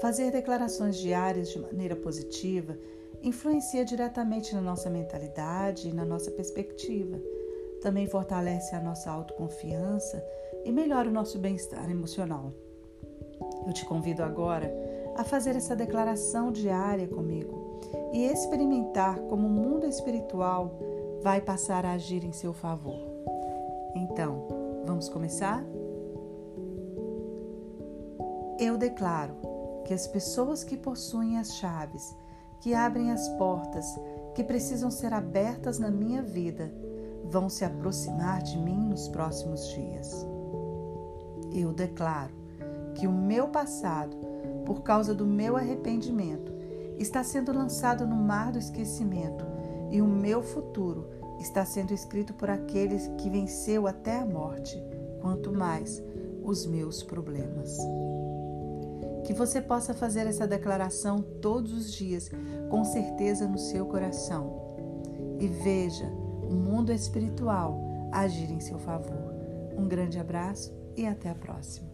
Fazer declarações diárias de maneira positiva influencia diretamente na nossa mentalidade e na nossa perspectiva. Também fortalece a nossa autoconfiança e melhora o nosso bem-estar emocional. Eu te convido agora a fazer essa declaração diária comigo e experimentar como o mundo espiritual vai passar a agir em seu favor. Então, vamos começar? Eu declaro que as pessoas que possuem as chaves, que abrem as portas que precisam ser abertas na minha vida, vão se aproximar de mim nos próximos dias. Eu declaro que o meu passado, por causa do meu arrependimento, está sendo lançado no mar do esquecimento e o meu futuro está sendo escrito por aqueles que venceu até a morte, quanto mais os meus problemas. Que você possa fazer essa declaração todos os dias, com certeza no seu coração. E veja o mundo espiritual agir em seu favor. Um grande abraço e até a próxima.